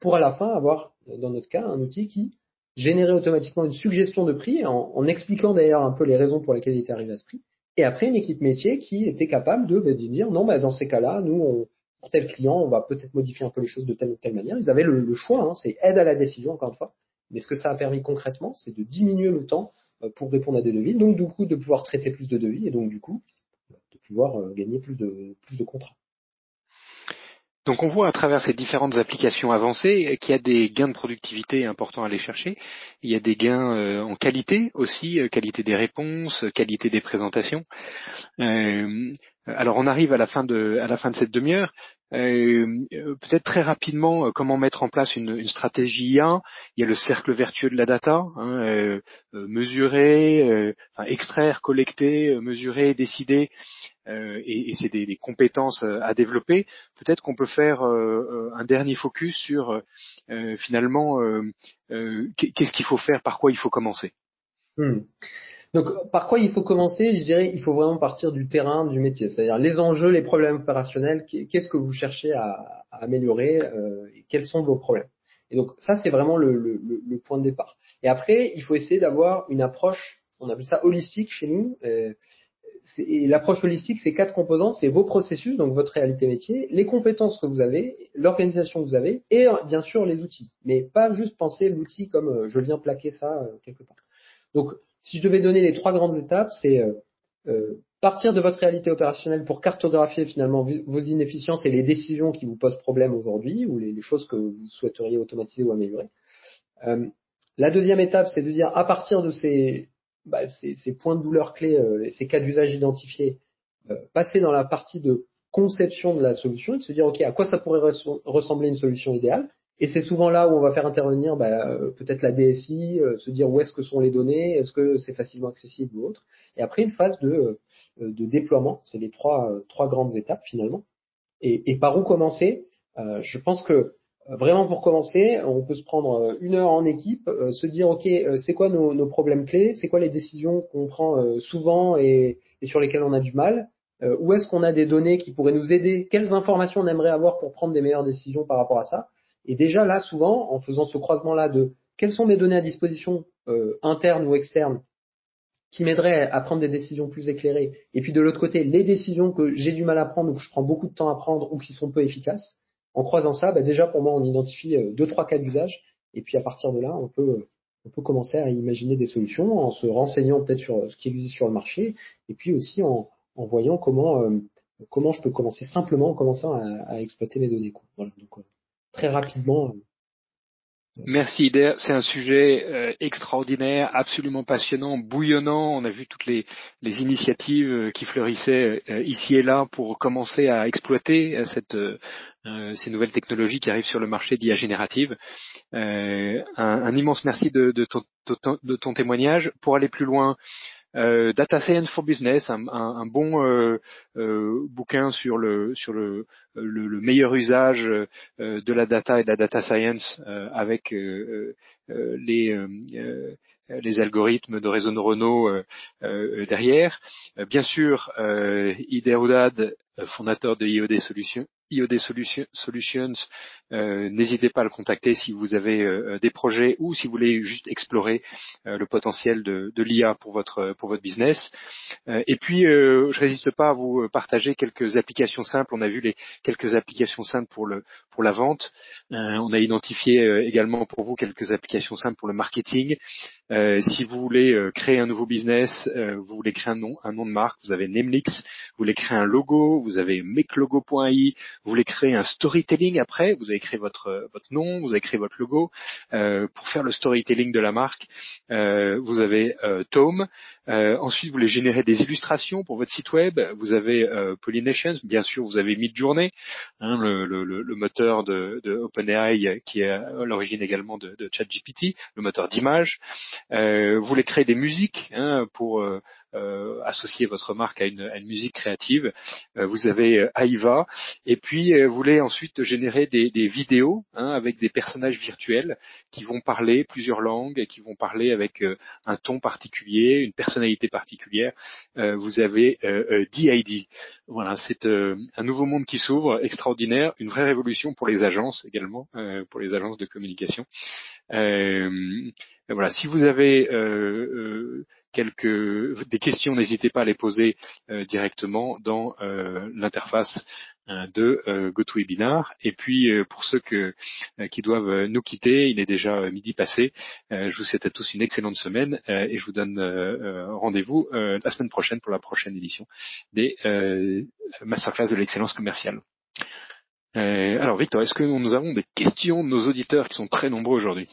pour à la fin avoir, dans notre cas, un outil qui générait automatiquement une suggestion de prix, en, expliquant d'ailleurs un peu les raisons pour lesquelles il était arrivé à ce prix, et après une équipe métier qui était capable de, bah, de dire non, bah, dans ces cas-là, nous, on, pour tel client, on va peut-être modifier un peu les choses de telle ou telle manière. Ils avaient le, choix, hein, c'est aide à la décision, encore une fois. Mais ce que ça a permis concrètement, c'est de diminuer le temps euh, pour répondre à des devis, donc du coup de pouvoir traiter plus de devis et donc du coup de pouvoir euh, gagner plus de, plus de contrats. Donc on voit à travers ces différentes applications avancées qu'il y a des gains de productivité importants à aller chercher. Il y a des gains euh, en qualité aussi, qualité des réponses, qualité des présentations. Alors on arrive à la fin de, cette demi-heure. Euh, peut-être très rapidement euh, comment mettre en place une, une, stratégie IA. Il y a le cercle vertueux de la data, hein, euh, mesurer, extraire, collecter, mesurer, décider, et, et c'est des, compétences à développer. Peut-être qu'on peut faire un dernier focus sur finalement qu'est-ce qu'il faut faire, par quoi il faut commencer. Hmm. Donc, par quoi il faut commencer Je dirais, il faut vraiment partir du terrain, du métier, c'est-à-dire les enjeux, les problèmes opérationnels. Qu'est-ce que vous cherchez à, améliorer euh, Quels sont vos problèmes Et donc, ça, c'est vraiment le, point de départ. Et après, il faut essayer d'avoir une approche, on appelle ça holistique chez nous. Euh, l'approche holistique, c'est quatre composants. C'est vos processus, donc votre réalité métier, les compétences que vous avez, l'organisation que vous avez, et bien sûr les outils. Mais pas juste penser l'outil comme euh, je viens plaquer ça euh, quelque part. Donc si je devais donner les trois grandes étapes, c'est euh, partir de votre réalité opérationnelle pour cartographier finalement vos inefficiences et les décisions qui vous posent problème aujourd'hui ou les, choses que vous souhaiteriez automatiser ou améliorer. La deuxième étape, c'est de dire à partir de ces, bah, ces, ces points de douleur clés euh, ces cas d'usage identifiés, euh, passer dans la partie de conception de la solution et de se dire ok à quoi ça pourrait ressembler une solution idéale? Et c'est souvent là où on va faire intervenir bah, euh, peut-être la DSI, euh, se dire où est-ce que sont les données, est-ce que c'est facilement accessible ou autre. Et après une phase de, euh, de déploiement, c'est les trois, trois grandes étapes finalement. Et, et par où commencer? Je pense que vraiment pour commencer, on peut se prendre une heure en équipe, se dire ok, c'est quoi nos, nos, problèmes clés, c'est quoi les décisions qu'on prend souvent et, et, sur lesquelles on a du mal, où est-ce qu'on a des données qui pourraient nous aider, quelles informations on aimerait avoir pour prendre des meilleures décisions par rapport à ça. Et déjà là, souvent, en faisant ce croisement-là de quelles sont mes données à disposition internes ou externes qui m'aiderait à prendre des décisions plus éclairées. Et puis de l'autre côté, les décisions que j'ai du mal à prendre ou que je prends beaucoup de temps à prendre ou qui sont peu efficaces. En croisant ça, bah déjà pour moi, on identifie euh, deux trois cas d'usage. Et puis à partir de là, on peut euh, on peut commencer à imaginer des solutions en se renseignant peut-être sur euh, ce qui existe sur le marché et puis aussi en, en voyant comment comment je peux commencer simplement en commençant à, à exploiter mes données. Voilà, donc très rapidement, Merci Ider, c'est un sujet euh, extraordinaire, absolument passionnant, bouillonnant. On a vu toutes les, initiatives euh, qui fleurissaient euh, ici et là pour commencer à exploiter ces nouvelles technologies qui arrivent sur le marché d'IA générative. Un, immense merci de, ton, témoignage. Pour aller plus loin, euh, Data Science for Business, un, un, bon euh, euh, bouquin sur le sur le, le, le meilleur usage euh, de la data et de la data science euh, avec les les algorithmes de réseaux neuronaux derrière. bien sûr, Ider fondateur de IOD Solutions, IOD Solutions, euh, n'hésitez pas à le contacter si vous avez euh, des projets ou si vous voulez juste explorer euh, le potentiel de, l'IA pour votre pour votre business. et puis, je résiste pas à vous partager quelques applications simples. On a vu les quelques applications simples pour le pour la vente. on a identifié également pour vous quelques applications simples pour le marketing. si vous voulez créer un nouveau business, vous voulez créer un nom un nom de marque, vous avez Nemlix. Vous voulez créer un logo, vous avez makelogo.ai. Vous voulez créer un storytelling après, vous avez créé votre votre nom, vous avez créé votre logo. Euh, pour faire le storytelling de la marque, euh, vous avez euh, Tome. Euh, ensuite, vous voulez générer des illustrations pour votre site web. Vous avez euh, Polynations. Bien sûr, vous avez Midjourney, hein, le, le, le, moteur de, de OpenAI qui est à l'origine également de, de ChatGPT, le moteur d'image. Euh, vous voulez créer des musiques hein, pour associer votre marque à une, à une musique créative. vous avez Aiva. Et puis, vous voulez ensuite générer des, des vidéos hein, avec des personnages virtuels qui vont parler plusieurs langues, qui vont parler avec un ton particulier, une personnalité particulière, euh, vous avez DID. Euh, euh, voilà, c'est un nouveau monde qui s'ouvre, extraordinaire, une vraie révolution pour les agences également, pour les agences de communication. voilà, si vous avez quelques des questions, n'hésitez pas à les poser directement dans l'interface euh, de euh, GoToWebinar. Et puis euh, pour ceux qui doivent nous quitter, il est déjà midi passé. je vous souhaite à tous une excellente semaine et je vous donne rendez-vous la semaine prochaine pour la prochaine édition des masterclass de l'excellence commerciale. alors Victor, est-ce que nous avons des questions de nos auditeurs qui sont très nombreux aujourd'hui?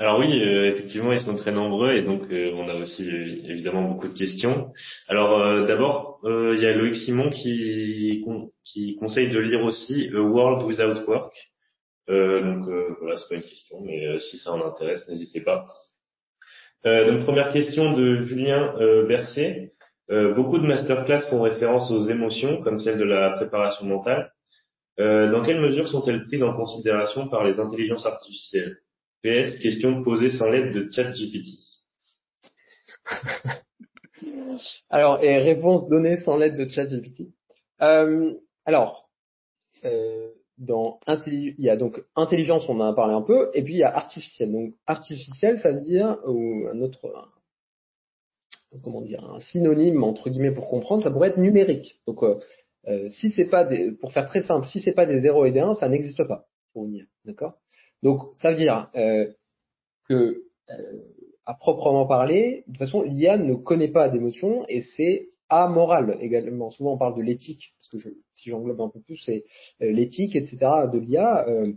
Alors oui, euh, effectivement, ils sont très nombreux et donc euh, on a aussi évidemment beaucoup de questions. Alors euh, d'abord, il y a Loïc Simon qui, qui conseille de lire aussi A World Without Work. donc voilà, c'est pas une question, mais si ça en intéresse, n'hésitez pas. donc première question de Julien Bercé. beaucoup de masterclass font référence aux émotions, comme celle de la préparation mentale. dans quelle mesure sont-elles prises en considération par les intelligences artificielles? PS, question posée sans l'aide de ChatGPT. alors, et réponse donnée sans l'aide de ChatGPT. Euh, alors, euh, il y a donc intelligence, on en a parlé un peu, et puis il y a artificiel. Donc artificiel, ça veut dire ou un autre, comment dire, un synonyme entre guillemets pour comprendre, ça pourrait être numérique. Donc euh, euh si c'est pas pour faire très simple, si c'est pas des 0 et des 1, ça n'existe pas pour dire, d'accord? Donc, ça veut dire euh, que, euh, à proprement parler, de toute façon, l'IA ne connaît pas d'émotion et c'est amoral également. Souvent, on parle de l'éthique, parce que je, si j'englobe un peu plus, c'est euh, l'éthique, etc. de l'IA. Euh,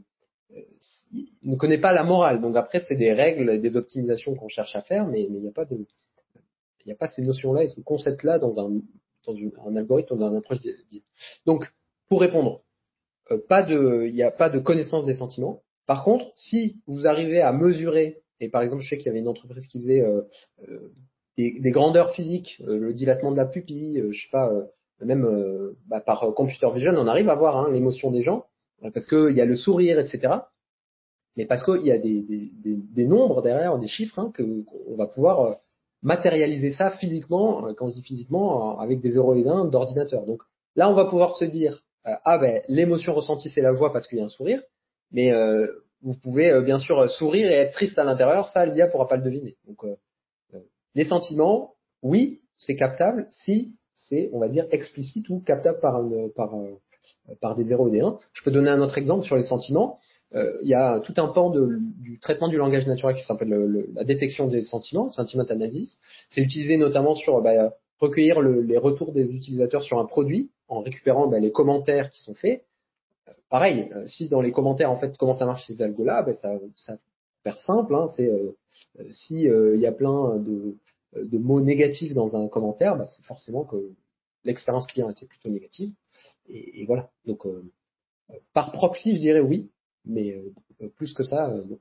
ne connaît pas la morale. Donc après, c'est des règles, des optimisations qu'on cherche à faire, mais il n'y a pas a pas ces notions-là et ces concepts-là dans un, dans un algorithme dans une approche. Donc, pour répondre, de, il n'y a pas de connaissance des sentiments. Par contre, si vous arrivez à mesurer, et par exemple, je sais qu'il y avait une entreprise qui faisait euh, euh, des, grandeurs physiques, euh, le dilatement de la pupille, je sais pas, même bah, par computer vision, on arrive à voir hein, l'émotion des gens. parce qu'il y a le sourire, etc. Mais parce qu'il y a des, nombres derrière, des chiffres, hein, qu'on va pouvoir matérialiser ça physiquement, quand je dis physiquement, avec des 0 et 1 d'ordinateur. Donc là, on va pouvoir se dire, ah ben l'émotion ressentie c'est la joie parce qu'il y a un sourire, mais vous pouvez bien sûr sourire et être triste à l'intérieur, ça l'IA pourra pas le deviner. Donc les sentiments, oui, c'est captable si c'est, on va dire, explicite ou captable par, par, euh, par des 0 et des 1. Je peux donner un autre exemple sur les sentiments. Euh, il y a tout un pan de, du traitement du langage naturel qui s'appelle la détection des sentiments, sentiment analysis. C'est utilisé notamment sur bah, recueillir les retours des utilisateurs sur un produit en récupérant bah, les commentaires qui sont faits. Euh, pareil, si dans les commentaires en fait comment ça marche ces algos-là, bah, ça, ça simple. Hein, c'est si il y a plein de euh, mots négatifs dans un commentaire, bah, c'est forcément que l'expérience client était plutôt négative. Et, voilà. Donc euh, par proxy, je dirais oui, mais euh, plus que ça, non.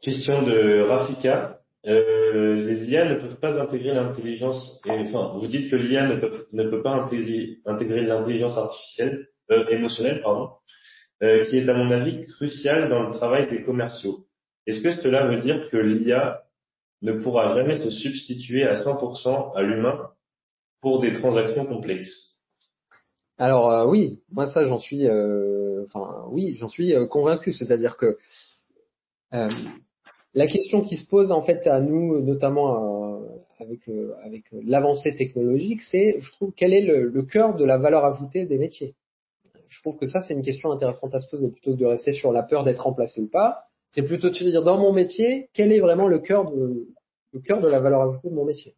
Question de Rafika. Les IA ne peuvent pas intégrer l'intelligence. Enfin, vous dites que l'IA ne peut, ne peut pas intégrer, l'intelligence artificielle, émotionnelle, pardon, qui est à mon avis cruciale dans le travail des commerciaux. Est-ce que cela veut dire que l'IA ne pourra jamais se substituer à 100% à l'humain pour des transactions complexes? Alors euh, oui, moi ça j'en suis, euh, enfin oui, j'en suis euh, convaincu. C'est-à-dire que la question qui se pose en fait à nous, notamment avec avec l'avancée technologique, c'est, je trouve, quel est le, le cœur de la valeur ajoutée des métiers? Je trouve que ça c'est une question intéressante à se poser plutôt que de rester sur la peur d'être remplacé ou pas c'est plutôt de se dire dans mon métier, quel est vraiment le cœur de, le cœur de la valeur ajoutée de mon métier?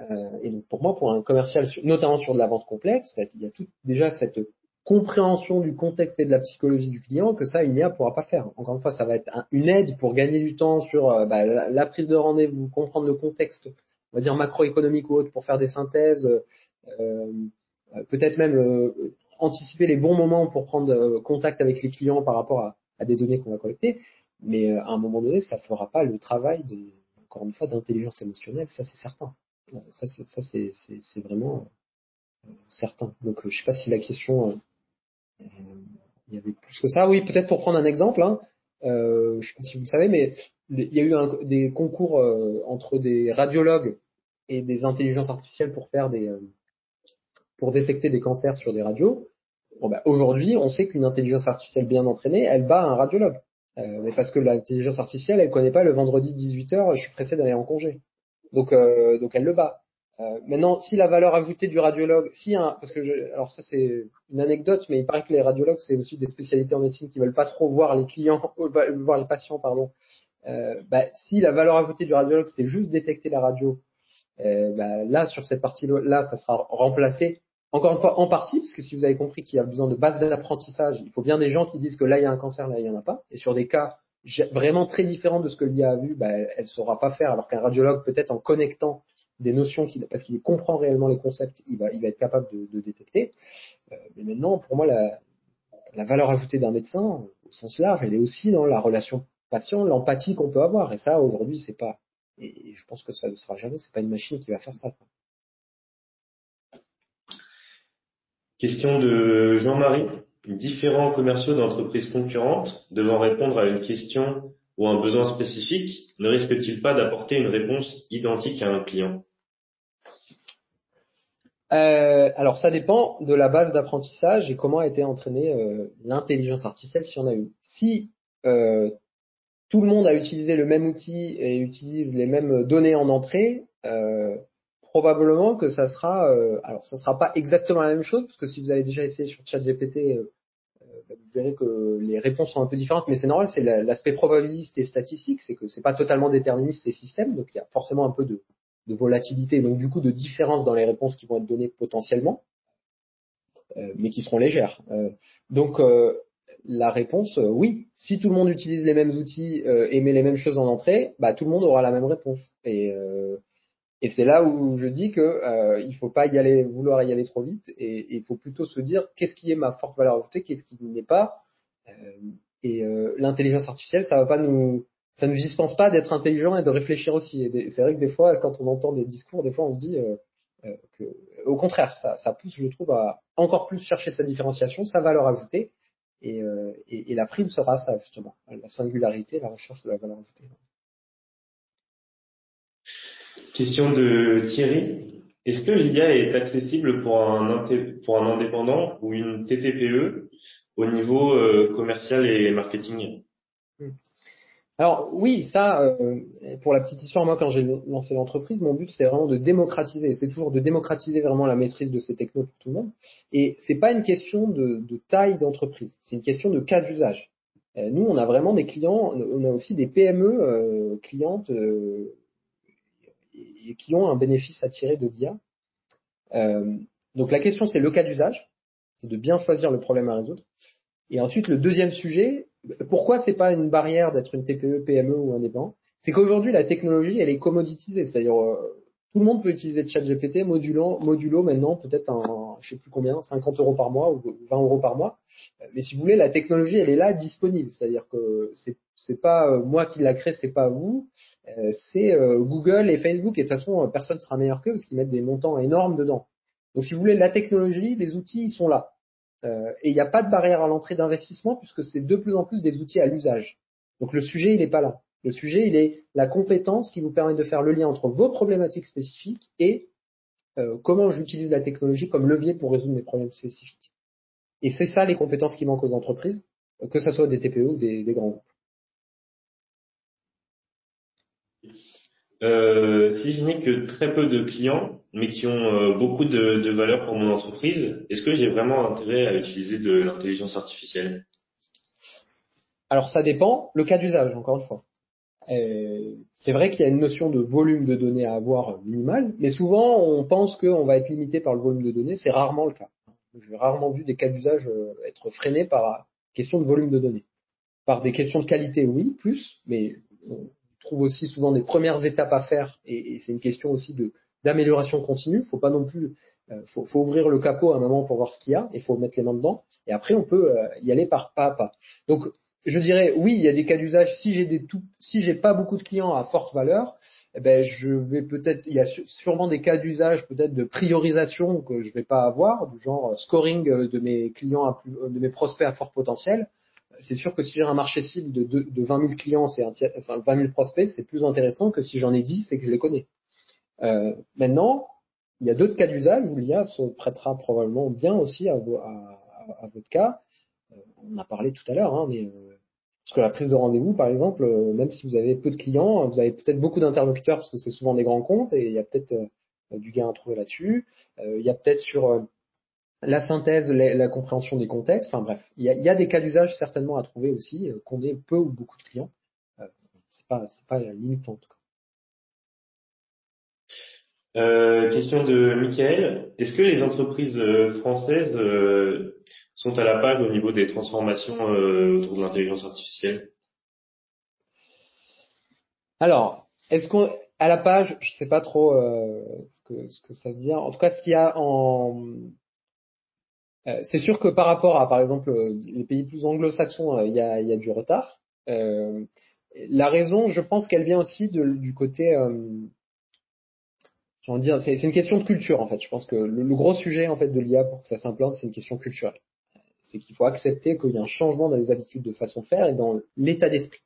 Euh, et donc pour moi, pour un commercial, notamment sur de la vente complexe, en fait, il y a tout, déjà cette compréhension du contexte et de la psychologie du client que ça, une IA pourra pas faire. Encore une fois, ça va être une aide pour gagner du temps sur euh, bah, la, prise de rendez-vous, comprendre le contexte, on va dire macroéconomique ou autre, pour faire des synthèses, euh, peut-être même euh, anticiper les bons moments pour prendre contact avec les clients par rapport à, des données qu'on va collecter. Mais euh, à un moment donné, ça fera pas le travail de, encore une fois, d'intelligence émotionnelle, ça c'est certain. Euh, ça c'est, vraiment euh, certain. Donc je sais pas si la question, il y avait plus que ça. Oui, peut-être pour prendre un exemple. Hein, euh, je sais pas si vous le savez, mais il y a eu des concours entre des radiologues et des intelligences artificielles pour faire des, pour détecter des cancers sur des radios. Bon, bah, aujourd'hui, on sait qu'une intelligence artificielle bien entraînée, elle bat un radiologue. Euh, mais parce que l'intelligence artificielle, elle connaît pas le vendredi 18h, je suis pressé d'aller en congé. Donc, euh, donc elle le bat. Euh, maintenant, si la valeur ajoutée du radiologue, si un, parce que je, alors ça c'est une anecdote, mais il paraît que les radiologues c'est aussi des spécialités en médecine qui veulent pas trop voir les clients, voir les patients, pardon. Euh, bah, si la valeur ajoutée du radiologue c'était juste détecter la radio, euh, bah, là sur cette partie-là, ça sera remplacé encore une fois, en partie, parce que si vous avez compris qu'il y a besoin de base d'apprentissage, il faut bien des gens qui disent que là il y a un cancer, là il y en a pas. Et sur des cas vraiment très différents de ce que l'IA a vu, bah, elle saura pas faire, alors qu'un radiologue peut-être en connectant des notions qu'il, parce qu'il comprend réellement les concepts, il va, être capable de, détecter. Euh, mais maintenant, pour moi, la, valeur ajoutée d'un médecin, au sens large, elle est aussi dans la relation patient, l'empathie qu'on peut avoir. Et ça, aujourd'hui, c'est pas. Et je pense que ça ne sera jamais. C'est pas une machine qui va faire ça. Question de Jean-Marie. Différents commerciaux d'entreprises concurrentes devant répondre à une question ou un besoin spécifique ne risquent-ils pas d'apporter une réponse identique à un client? Euh, alors ça dépend de la base d'apprentissage et comment a été entraînée euh, l'intelligence artificielle si on a une. Si euh, tout le monde a utilisé le même outil et utilise les mêmes données en entrée, probablement que ça sera, euh, alors ça sera pas exactement la même chose parce que si vous avez déjà essayé sur ChatGPT, euh, euh, bah, vous verrez que les réponses sont un peu différentes, mais c'est normal, c'est l'aspect probabiliste et statistique, c'est que c'est pas totalement déterministe ces systèmes, donc il y a forcément un peu de, de volatilité, donc du coup de différence dans les réponses qui vont être données potentiellement, euh, mais qui seront légères. donc la réponse, oui, si tout le monde utilise les mêmes outils et met les mêmes choses en entrée, bah tout le monde aura la même réponse. Et et c'est là où je dis que euh, il faut pas y aller, vouloir y aller trop vite, et il faut plutôt se dire qu'est-ce qui est ma forte valeur ajoutée, qu'est-ce qui n'est pas. Euh, et euh, l'intelligence artificielle, ça va pas nous, ça nous dispense pas d'être intelligent et de réfléchir aussi. C'est vrai que des fois, quand on entend des discours, des fois on se dit euh, euh, que au contraire, ça, pousse, je trouve, à encore plus chercher sa différenciation, sa valeur ajoutée, et, euh, et, la prime sera ça justement, la singularité, la recherche de la valeur ajoutée. Question de Thierry. Est-ce que l'IA est accessible pour un, pour un indépendant ou une TTPE au niveau commercial et marketing? Alors oui, ça, euh, pour la petite histoire, moi quand j'ai lancé l'entreprise, mon but c'était vraiment de démocratiser. C'est toujours de démocratiser vraiment la maîtrise de ces technos pour tout le monde. Et c'est pas une question de, taille d'entreprise, c'est une question de cas d'usage. Euh, nous, on a vraiment des clients, on a aussi des PME euh, clientes et qui ont un bénéfice à tirer de l'IA. donc la question c'est le cas d'usage, c'est de bien choisir le problème à résoudre. Et ensuite, le deuxième sujet, pourquoi c'est pas une barrière d'être une TPE, PME ou indépendant C'est qu'aujourd'hui la technologie elle est commoditisée, c'est-à-dire euh, tout le monde peut utiliser ChatGPT modulo, modulo maintenant peut-être un, je sais plus combien, 50 euros par mois ou 20 euros par mois. Mais si vous voulez, la technologie elle est là disponible, c'est-à-dire que c'est c'est pas euh, moi qui l'a créé, c'est pas vous, euh, c'est Google et Facebook et de toute façon personne sera meilleur qu'eux parce qu'ils mettent des montants énormes dedans. Donc si vous voulez, la technologie, les outils, ils sont là. Euh, et il n'y a pas de barrière à l'entrée d'investissement puisque c'est de plus en plus des outils à l'usage. Donc le sujet, il n'est pas là. Le sujet, il est la compétence qui vous permet de faire le lien entre vos problématiques spécifiques et euh, comment j'utilise la technologie comme levier pour résoudre mes problèmes spécifiques. Et c'est ça les compétences qui manquent aux entreprises, que ce soit des TPE ou des, des grands groupes. Euh, si je n'ai que très peu de clients, mais qui ont euh, beaucoup de, valeur pour mon entreprise, est-ce que j'ai vraiment intérêt à utiliser de l'intelligence artificielle? Alors ça dépend, le cas d'usage, encore une fois. Euh, c'est vrai qu'il y a une notion de volume de données à avoir minimal, mais souvent on pense qu'on va être limité par le volume de données, c'est rarement le cas. J'ai rarement vu des cas d'usage être freinés par question de volume de données. Par des questions de qualité, oui, plus, mais trouve aussi souvent des premières étapes à faire et, et c'est une question aussi de d'amélioration continue. Faut pas non plus, euh, faut, faut, ouvrir le capot à un moment pour voir ce qu'il y a et faut mettre les mains dedans. Et après, on peut euh, y aller par pas à pas. Donc, je dirais oui, il y a des cas d'usage. Si j'ai des tout, si j'ai pas beaucoup de clients à forte valeur, eh ben je vais peut-être, il y a sûrement des cas d'usage peut-être de priorisation que je vais pas avoir, du genre scoring de mes clients à plus, de mes prospects à fort potentiel c'est sûr que si j'ai un marché cible de, de, de 20 000 clients, c'est enfin 20 000 prospects, c'est plus intéressant que si j'en ai 10 et que je les connais. Euh, maintenant, il y a d'autres cas d'usage où l'IA se prêtera probablement bien aussi à votre cas. Euh, on a parlé tout à l'heure, hein, mais euh, parce que la prise de rendez-vous, par exemple, euh, même si vous avez peu de clients, vous avez peut-être beaucoup d'interlocuteurs parce que c'est souvent des grands comptes et il y a peut-être du gain à trouver là-dessus. il y a peut-être sur la synthèse, la, compréhension des contextes. Enfin bref, il y a, des cas d'usage certainement à trouver aussi, euh, qu'on ait peu ou beaucoup de clients. Euh, c'est pas, c'est pas limitant en tout cas. Euh, question de Michael. Est-ce que les entreprises euh, françaises sont à la page au niveau des transformations autour de l'intelligence artificielle? Alors, est-ce qu'on à la page, je sais pas trop ce, que, ce que ça veut dire. En tout cas, ce qu'il y a en c'est sûr que par rapport à, par exemple, euh, les pays plus anglo-saxons, euh, il y, a, y, a, du retard. la raison, je pense qu'elle vient aussi de, du côté, dire, c'est une question de culture en fait. Je pense que le, gros sujet en fait de l'IA pour que ça s'implante, c'est une question culturelle. C'est qu'il faut accepter qu'il y a un changement dans les habitudes de façon de faire et dans l'état d'esprit.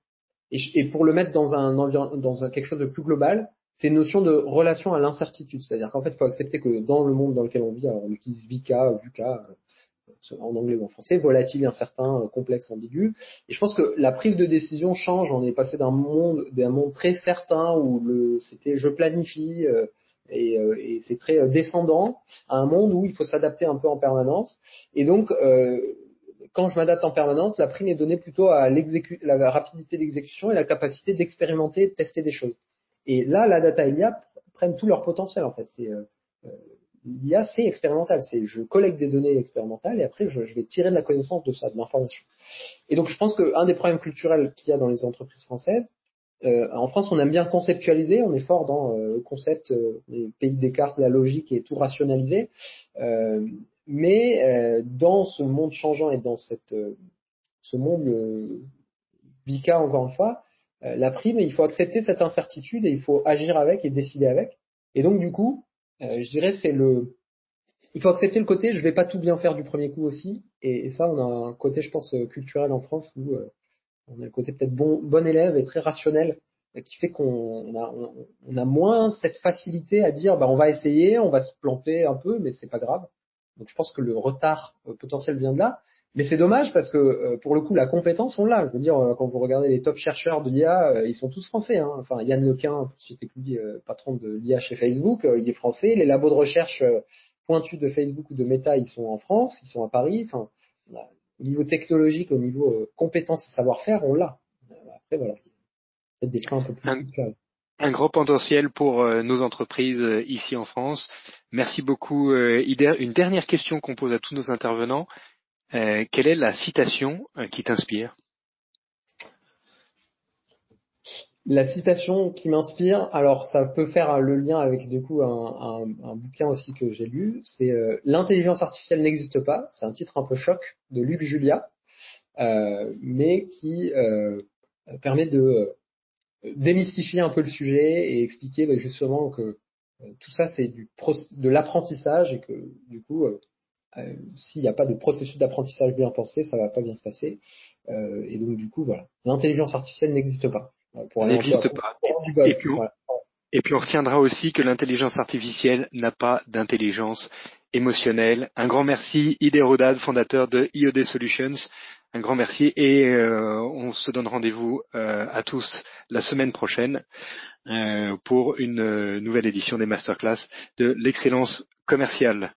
Et, et, pour le mettre dans un dans un, quelque chose de plus global, c'est une notion de relation à l'incertitude. C'est-à-dire qu'en fait, il faut accepter que dans le monde dans lequel on vit, alors on utilise VICA, VUCA, en anglais ou en français, volatile, incertain, euh, complexe, ambigu. Et je pense que la prise de décision change. On est passé d'un monde, d'un monde très certain où le, c'était je planifie euh, et, euh, et c'est très descendant, à un monde où il faut s'adapter un peu en permanence. Et donc, quand je m'adapte en permanence, la prime est donnée plutôt à la rapidité d'exécution et la capacité d'expérimenter, de tester des choses. Et là, la data et l'IA prennent tout leur potentiel en fait. C'est l'IA, c'est expérimental. C'est je collecte des données expérimentales et après je, vais tirer de la connaissance de ça, de l'information. Et donc je pense qu'un des problèmes culturels qu'il y a dans les entreprises françaises, euh, en France, on aime bien conceptualiser, on est fort dans euh, le concept, euh, pays Descartes, la logique et tout rationaliser. Euh, mais dans ce monde changeant et dans cette, ce monde VICA encore une fois, la prime, il faut accepter cette incertitude et il faut agir avec et décider avec. Et donc du coup, euh, je dirais c'est le il faut accepter le côté je vais pas tout bien faire du premier coup aussi et, ça on a un côté je pense culturel en France où on a le côté peut-être bon élève et très rationnel qui fait qu'on a, a moins cette facilité à dire bah on va essayer, on va se planter un peu, mais c'est pas grave. Donc je pense que le retard euh, potentiel vient de là. Mais c'est dommage parce que euh, pour le coup la compétence on l'a. Je veux dire euh, quand vous regardez les top chercheurs de l'IA, ils sont tous français. Hein. Enfin Yann Lequin, citer lui, patron de l'IA chez Facebook, il est français. Les labos de recherche pointus de Facebook ou de Meta, ils sont en France, ils sont à Paris. Enfin au niveau technologique, au niveau compétence et savoir-faire, on l'a. Après voilà, un gros potentiel pour euh, nos entreprises euh, ici en France. Merci beaucoup, euh, Ider. Une dernière question qu'on pose à tous nos intervenants. Quelle est la citation qui t'inspire? La citation qui m'inspire, alors ça peut faire le lien avec du coup un, bouquin aussi que j'ai lu, c'est L'intelligence artificielle n'existe pas. C'est un titre un peu choc de Luc Julia, mais qui permet de démystifier un peu le sujet et expliquer bah, justement que euh, tout ça c'est de l'apprentissage et que du coup euh, euh, s'il n'y a pas de processus d'apprentissage bien pensé, ça va pas bien se passer. et donc du coup voilà, l'intelligence artificielle n'existe pas. N'existe pas. et, puis on, et puis on retiendra aussi que l'intelligence artificielle n'a pas d'intelligence émotionnelle. Un grand merci, Rodad, fondateur de IOD Solutions. Un grand merci et euh, on se donne rendez-vous euh, à tous la semaine prochaine euh, pour une nouvelle édition des masterclass de l'excellence commerciale.